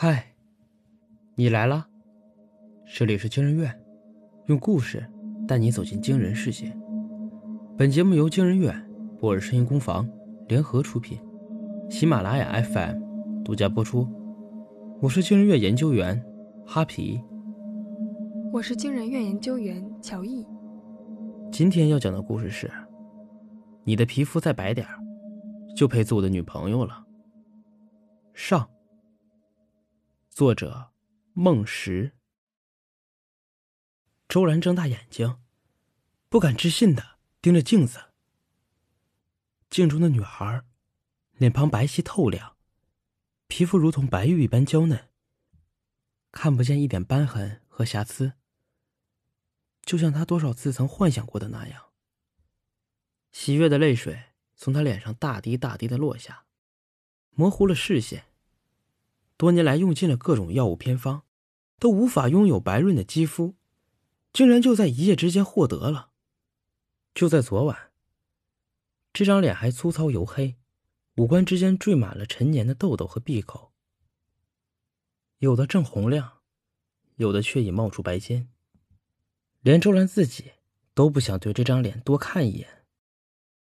嗨，你来了，这里是惊人院，用故事带你走进惊人世界。本节目由惊人院、博尔声音工坊联合出品，喜马拉雅 FM 独家播出。我是惊人院研究员哈皮，我是惊人院研究员乔毅。今天要讲的故事是：你的皮肤再白点就配做我的女朋友了。上。作者：孟石。周兰睁大眼睛，不敢置信的盯着镜子。镜中的女孩，脸庞白皙透亮，皮肤如同白玉一般娇嫩，看不见一点斑痕和瑕疵，就像她多少次曾幻想过的那样。喜悦的泪水从她脸上大滴大滴的落下，模糊了视线。多年来用尽了各种药物偏方，都无法拥有白润的肌肤，竟然就在一夜之间获得了。就在昨晚，这张脸还粗糙黝黑，五官之间缀满了陈年的痘痘和闭口，有的正红亮，有的却已冒出白尖。连周兰自己都不想对这张脸多看一眼。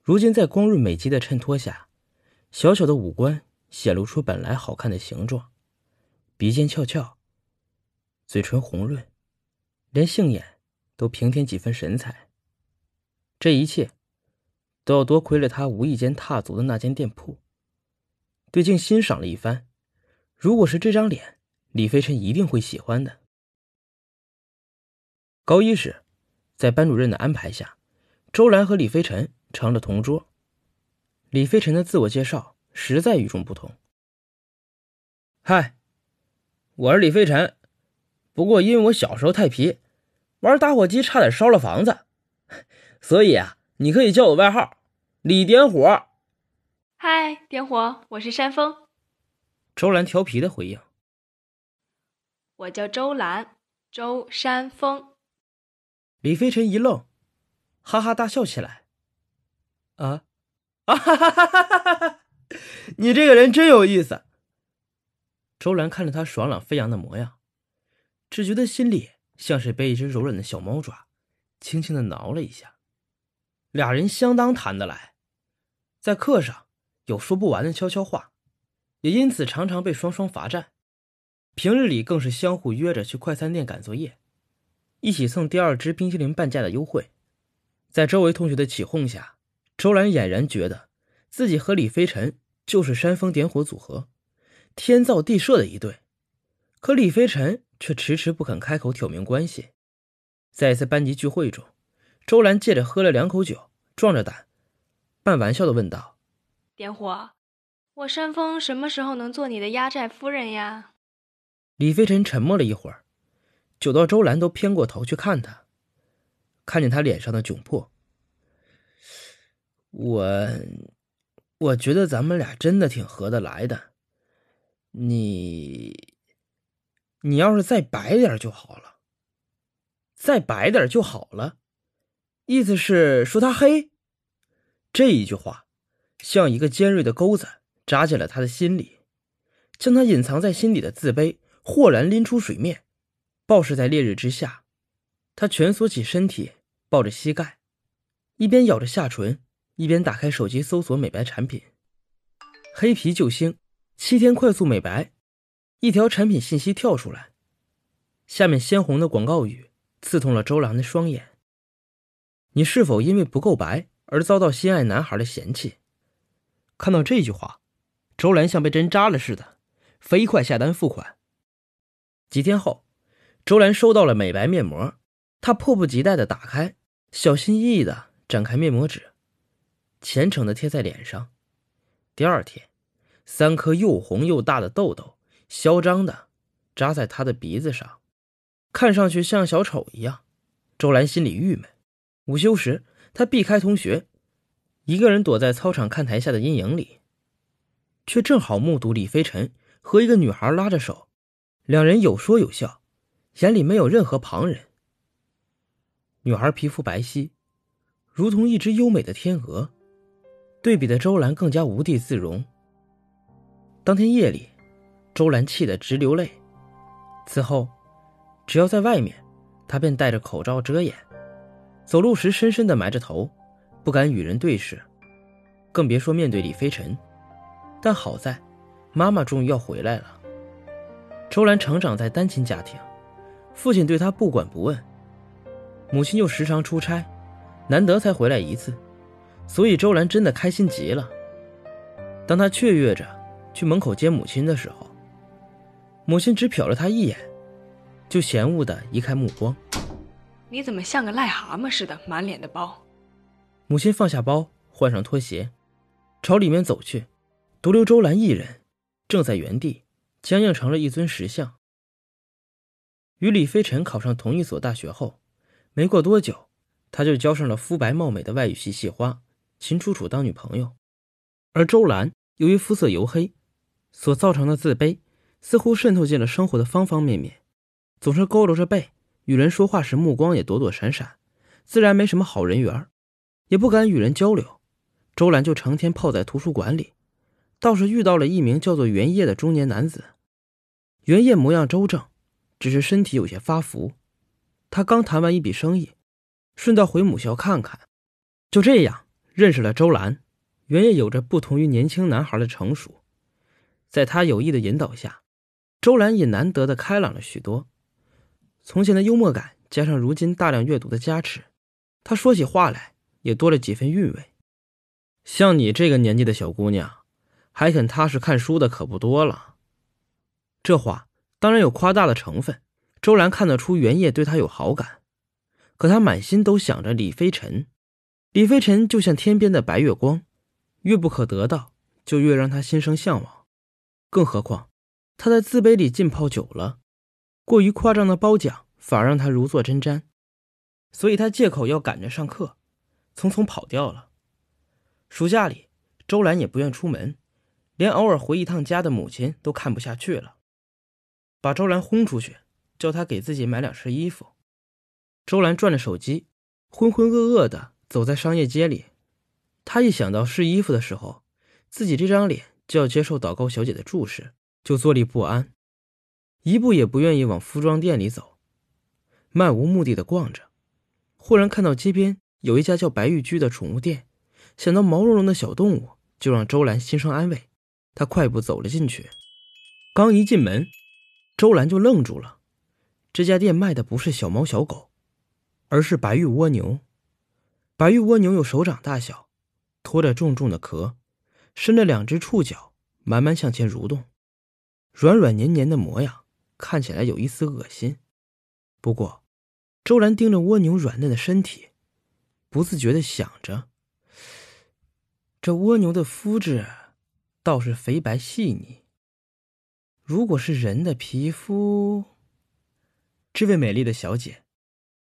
如今在光润美肌的衬托下，小小的五官显露出本来好看的形状。鼻尖翘翘，嘴唇红润，连杏眼都平添几分神采。这一切，都要多亏了他无意间踏足的那间店铺。对镜欣赏了一番，如果是这张脸，李飞尘一定会喜欢的。高一时，在班主任的安排下，周兰和李飞尘成了同桌。李飞尘的自我介绍实在与众不同。嗨。我是李飞尘，不过因为我小时候太皮，玩打火机差点烧了房子，所以啊，你可以叫我外号李点火。嗨，点火，我是山峰。周兰调皮的回应：“我叫周兰，周山峰。”李飞尘一愣，哈哈大笑起来：“啊，啊哈哈哈哈哈！你这个人真有意思。”周兰看着他爽朗飞扬的模样，只觉得心里像是被一只柔软的小猫爪轻轻的挠了一下。俩人相当谈得来，在课上有说不完的悄悄话，也因此常常被双双罚站。平日里更是相互约着去快餐店赶作业，一起蹭第二支冰淇淋半价的优惠。在周围同学的起哄下，周兰俨然觉得自己和李飞尘就是煽风点火组合。天造地设的一对，可李飞尘却迟迟不肯开口挑明关系。在一次班级聚会中，周兰借着喝了两口酒，壮着胆，半玩笑的问道：“点火，我山峰什么时候能做你的压寨夫人呀？”李飞尘沉默了一会儿，久到周兰都偏过头去看他，看见他脸上的窘迫，我，我觉得咱们俩真的挺合得来的。你，你要是再白点就好了，再白点就好了，意思是说他黑。这一句话像一个尖锐的钩子扎进了他的心里，将他隐藏在心底的自卑豁然拎出水面，暴晒在烈日之下。他蜷缩起身体，抱着膝盖，一边咬着下唇，一边打开手机搜索美白产品，黑皮救星。七天快速美白，一条产品信息跳出来，下面鲜红的广告语刺痛了周兰的双眼。你是否因为不够白而遭到心爱男孩的嫌弃？看到这句话，周兰像被针扎了似的，飞快下单付款。几天后，周兰收到了美白面膜，她迫不及待的打开，小心翼翼的展开面膜纸，虔诚的贴在脸上。第二天。三颗又红又大的痘痘，嚣张的扎在他的鼻子上，看上去像小丑一样。周兰心里郁闷。午休时，他避开同学，一个人躲在操场看台下的阴影里，却正好目睹李飞尘和一个女孩拉着手，两人有说有笑，眼里没有任何旁人。女孩皮肤白皙，如同一只优美的天鹅，对比的周兰更加无地自容。当天夜里，周兰气得直流泪。此后，只要在外面，她便戴着口罩遮掩，走路时深深的埋着头，不敢与人对视，更别说面对李飞尘。但好在，妈妈终于要回来了。周兰成长在单亲家庭，父亲对她不管不问，母亲又时常出差，难得才回来一次，所以周兰真的开心极了。当她雀跃着去门口接母亲的时候，母亲只瞟了他一眼，就嫌恶的移开目光。你怎么像个癞蛤蟆似的，满脸的包？母亲放下包，换上拖鞋，朝里面走去，独留周兰一人，正在原地。僵硬成了一尊石像。与李飞尘考上同一所大学后，没过多久，他就交上了肤白貌美的外语系系花秦楚楚当女朋友。而周兰由于肤色黝黑，所造成的自卑似乎渗透进了生活的方方面面，总是佝偻着背，与人说话时目光也躲躲闪闪，自然没什么好人缘，也不敢与人交流。周兰就成天泡在图书馆里，倒是遇到了一名叫做袁烨的中年男子。袁烨模样周正，只是身体有些发福。他刚谈完一笔生意，顺道回母校看看，就这样认识了周兰。袁烨有着不同于年轻男孩的成熟，在他有意的引导下，周兰也难得的开朗了许多。从前的幽默感加上如今大量阅读的加持，他说起话来也多了几分韵味。像你这个年纪的小姑娘，还肯踏实看书的可不多了。这话当然有夸大的成分，周兰看得出袁烨对他有好感，可他满心都想着李飞尘。李飞尘就像天边的白月光，越不可得到，就越让他心生向往。更何况他在自卑里浸泡久了，过于夸张的褒奖反而让他如坐针毡，所以他借口要赶着上课，匆匆跑掉了。暑假里，周兰也不愿出门，连偶尔回一趟家的母亲都看不下去了。把周兰轰出去，叫他给自己买两身衣服。周兰转着手机，浑浑噩噩的走在商业街里。他一想到试衣服的时候，自己这张脸就要接受祷告小姐的注视，就坐立不安，一步也不愿意往服装店里走，漫无目的的逛着。忽然看到街边有一家叫白玉居的宠物店，想到毛茸茸的小动物，就让周兰心生安慰。他快步走了进去，刚一进门。周兰就愣住了，这家店卖的不是小猫小狗，而是白玉蜗牛。白玉蜗牛有手掌大小，拖着重重的壳，伸着两只触角，慢慢向前蠕动，软软黏黏的模样看起来有一丝恶心。不过，周兰盯着蜗牛软嫩的身体，不自觉的想着：这蜗牛的肤质倒是肥白细腻。如果是人的皮肤，这位美丽的小姐，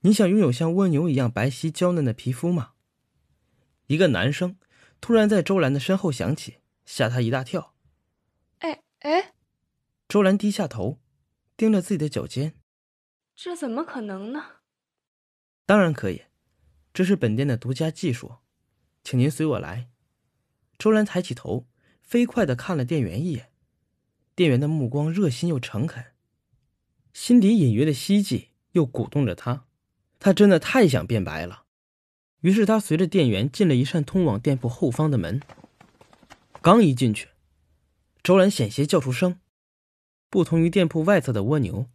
你想拥有像蜗牛一样白皙娇嫩的皮肤吗？一个男生突然在周兰的身后响起，吓她一大跳。哎哎，周兰低下头，盯着自己的脚尖。这怎么可能呢？当然可以，这是本店的独家技术，请您随我来。周兰抬起头，飞快的看了店员一眼。店员的目光热心又诚恳，心底隐约的希冀又鼓动着他。他真的太想变白了。于是他随着店员进了一扇通往店铺后方的门。刚一进去，周兰险些叫出声。不同于店铺外侧的蜗牛，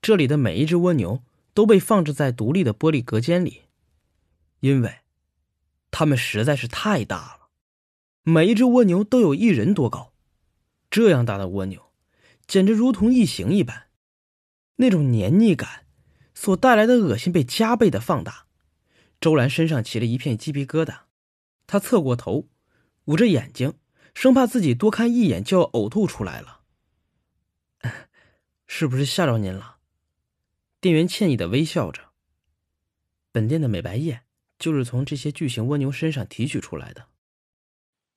这里的每一只蜗牛都被放置在独立的玻璃隔间里，因为它们实在是太大了，每一只蜗牛都有一人多高。这样大的蜗牛，简直如同异形一般，那种黏腻感所带来的恶心被加倍的放大。周兰身上起了一片鸡皮疙瘩，她侧过头，捂着眼睛，生怕自己多看一眼就要呕吐出来了。是不是吓着您了？店员歉意的微笑着。本店的美白液就是从这些巨型蜗牛身上提取出来的。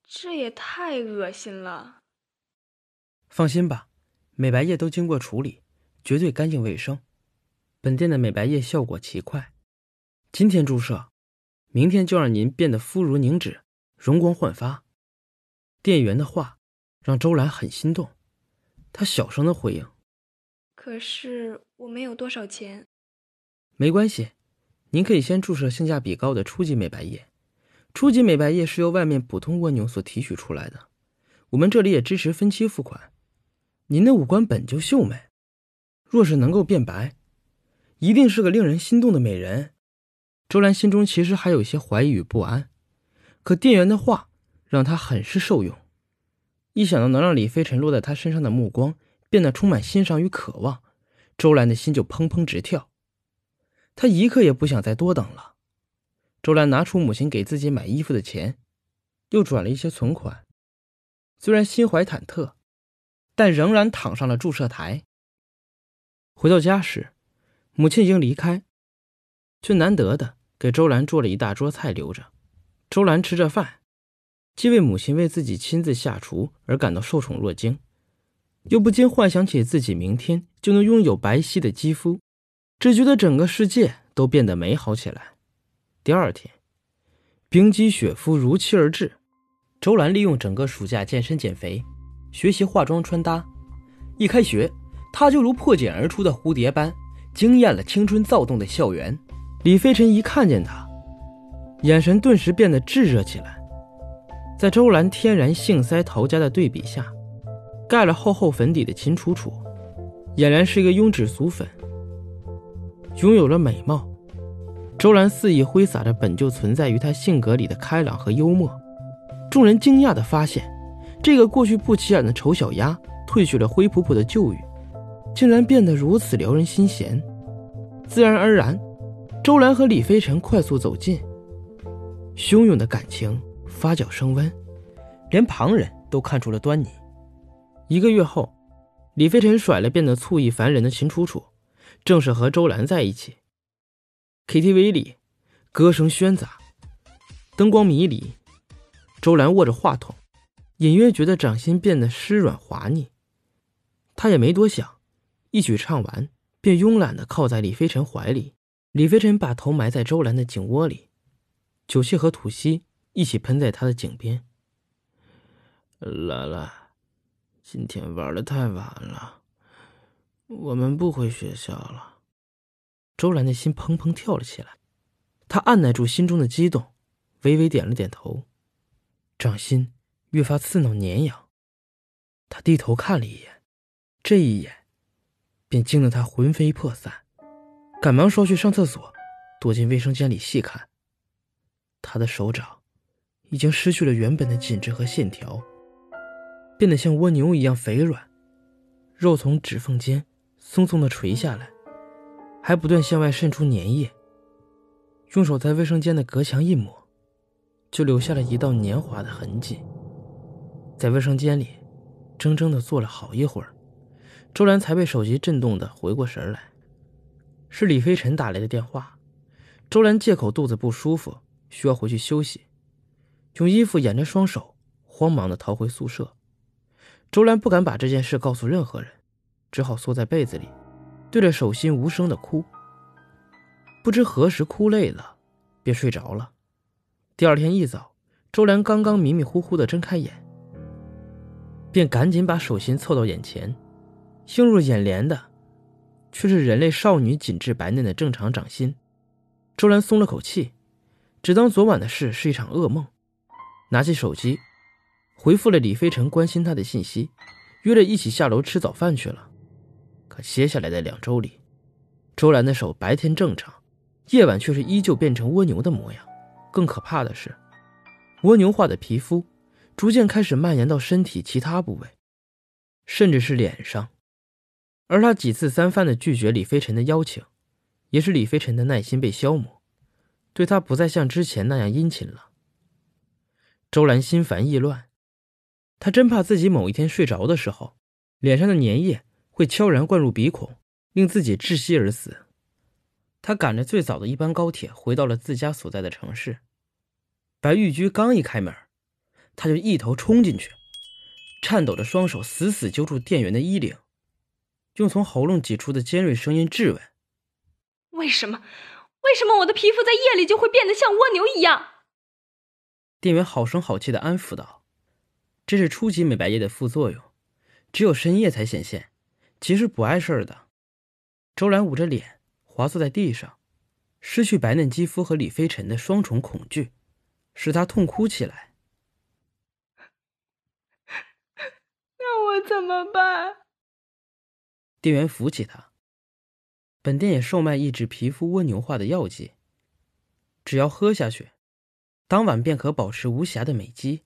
这也太恶心了。放心吧，美白液都经过处理，绝对干净卫生。本店的美白液效果奇快，今天注射，明天就让您变得肤如凝脂，容光焕发。店员的话让周兰很心动，她小声的回应：“可是我没有多少钱。”没关系，您可以先注射性价比高的初级美白液。初级美白液是由外面普通蜗牛所提取出来的，我们这里也支持分期付款。您的五官本就秀美，若是能够变白，一定是个令人心动的美人。周兰心中其实还有一些怀疑与不安，可店员的话让她很是受用。一想到能让李飞尘落在她身上的目光变得充满欣赏与渴望，周兰的心就砰砰直跳。她一刻也不想再多等了。周兰拿出母亲给自己买衣服的钱，又转了一些存款。虽然心怀忐忑，但仍然躺上了注射台。回到家时，母亲已经离开，却难得的给周兰做了一大桌菜留着。周兰吃着饭。既为母亲为自己亲自下厨而感到受宠若惊，又不禁幻想起自己明天就能拥有白皙的肌肤，只觉得整个世界都变得美好起来。第二天，冰肌雪肤如期而至。周兰利用整个暑假健身减肥，学习化妆穿搭。一开学，她就如破茧而出的蝴蝶般，惊艳了青春躁动的校园。李飞尘一看见她，眼神顿时变得炙热起来。在周兰天然杏腮桃家的对比下，盖了厚厚粉底的秦楚楚，俨然是一个庸脂俗粉。拥有了美貌，周兰肆意挥洒着本就存在于她性格里的开朗和幽默。众人惊讶地发现，这个过去不起眼的丑小鸭，褪去了灰扑扑的旧语，竟然变得如此撩人心弦。自然而然，周兰和李飞尘快速走近，汹涌的感情。发酵升温，连旁人都看出了端倪。一个月后，李飞尘甩了变得醋意烦人的秦楚楚，正式和周兰在一起。KTV 里，歌声喧杂，灯光迷离。周兰握着话筒，隐约觉得掌心变得湿软滑腻。他也没多想，一曲唱完，便慵懒地靠在李飞尘怀里。李飞尘把头埋在周兰的颈窝里，酒气和吐息。一起喷在他的颈边。兰兰，今天玩的太晚了，我们不回学校了。周兰的心砰砰跳了起来，她按耐住心中的激动，微微点了点头，掌心越发刺挠粘痒。他低头看了一眼，这一眼，便惊得他魂飞魄散，赶忙说去上厕所，躲进卫生间里细看。他的手掌。已经失去了原本的紧致和线条，变得像蜗牛一样肥软，肉从指缝间松松的垂下来，还不断向外渗出粘液。用手在卫生间的隔墙一抹，就留下了一道黏滑的痕迹。在卫生间里，怔怔的坐了好一会儿，周兰才被手机震动的回过神来，是李飞尘打来的电话。周兰借口肚子不舒服，需要回去休息。用衣服掩着双手，慌忙的逃回宿舍。周兰不敢把这件事告诉任何人，只好缩在被子里，对着手心无声的哭。不知何时哭累了，便睡着了。第二天一早，周兰刚刚迷迷糊糊的睁开眼，便赶紧把手心凑到眼前，映入眼帘的，却是人类少女紧致白嫩的正常掌心。周兰松了口气，只当昨晚的事是一场噩梦。拿起手机，回复了李飞尘关心他的信息，约了一起下楼吃早饭去了。可接下来的两周里，周兰的手白天正常，夜晚却是依旧变成蜗牛的模样。更可怕的是，蜗牛化的皮肤逐渐开始蔓延到身体其他部位，甚至是脸上。而他几次三番的拒绝李飞尘的邀请，也使李飞尘的耐心被消磨，对他不再像之前那样殷勤了。周兰心烦意乱，她真怕自己某一天睡着的时候，脸上的粘液会悄然灌入鼻孔，令自己窒息而死。她赶着最早的一班高铁回到了自家所在的城市。白玉居刚一开门，他就一头冲进去，颤抖着双手死死揪住店员的衣领，用从喉咙挤出的尖锐声音质问：“为什么？为什么我的皮肤在夜里就会变得像蜗牛一样？”店员好声好气的安抚道：“这是初级美白液的副作用，只有深夜才显现，其实不碍事儿的。周兰捂着脸，滑坐在地上，失去白嫩肌肤和李飞尘的双重恐惧，使她痛哭起来。那我怎么办？店员扶起他。本店也售卖抑制皮肤蜗牛化的药剂，只要喝下去，当晚便可保持无瑕的美肌。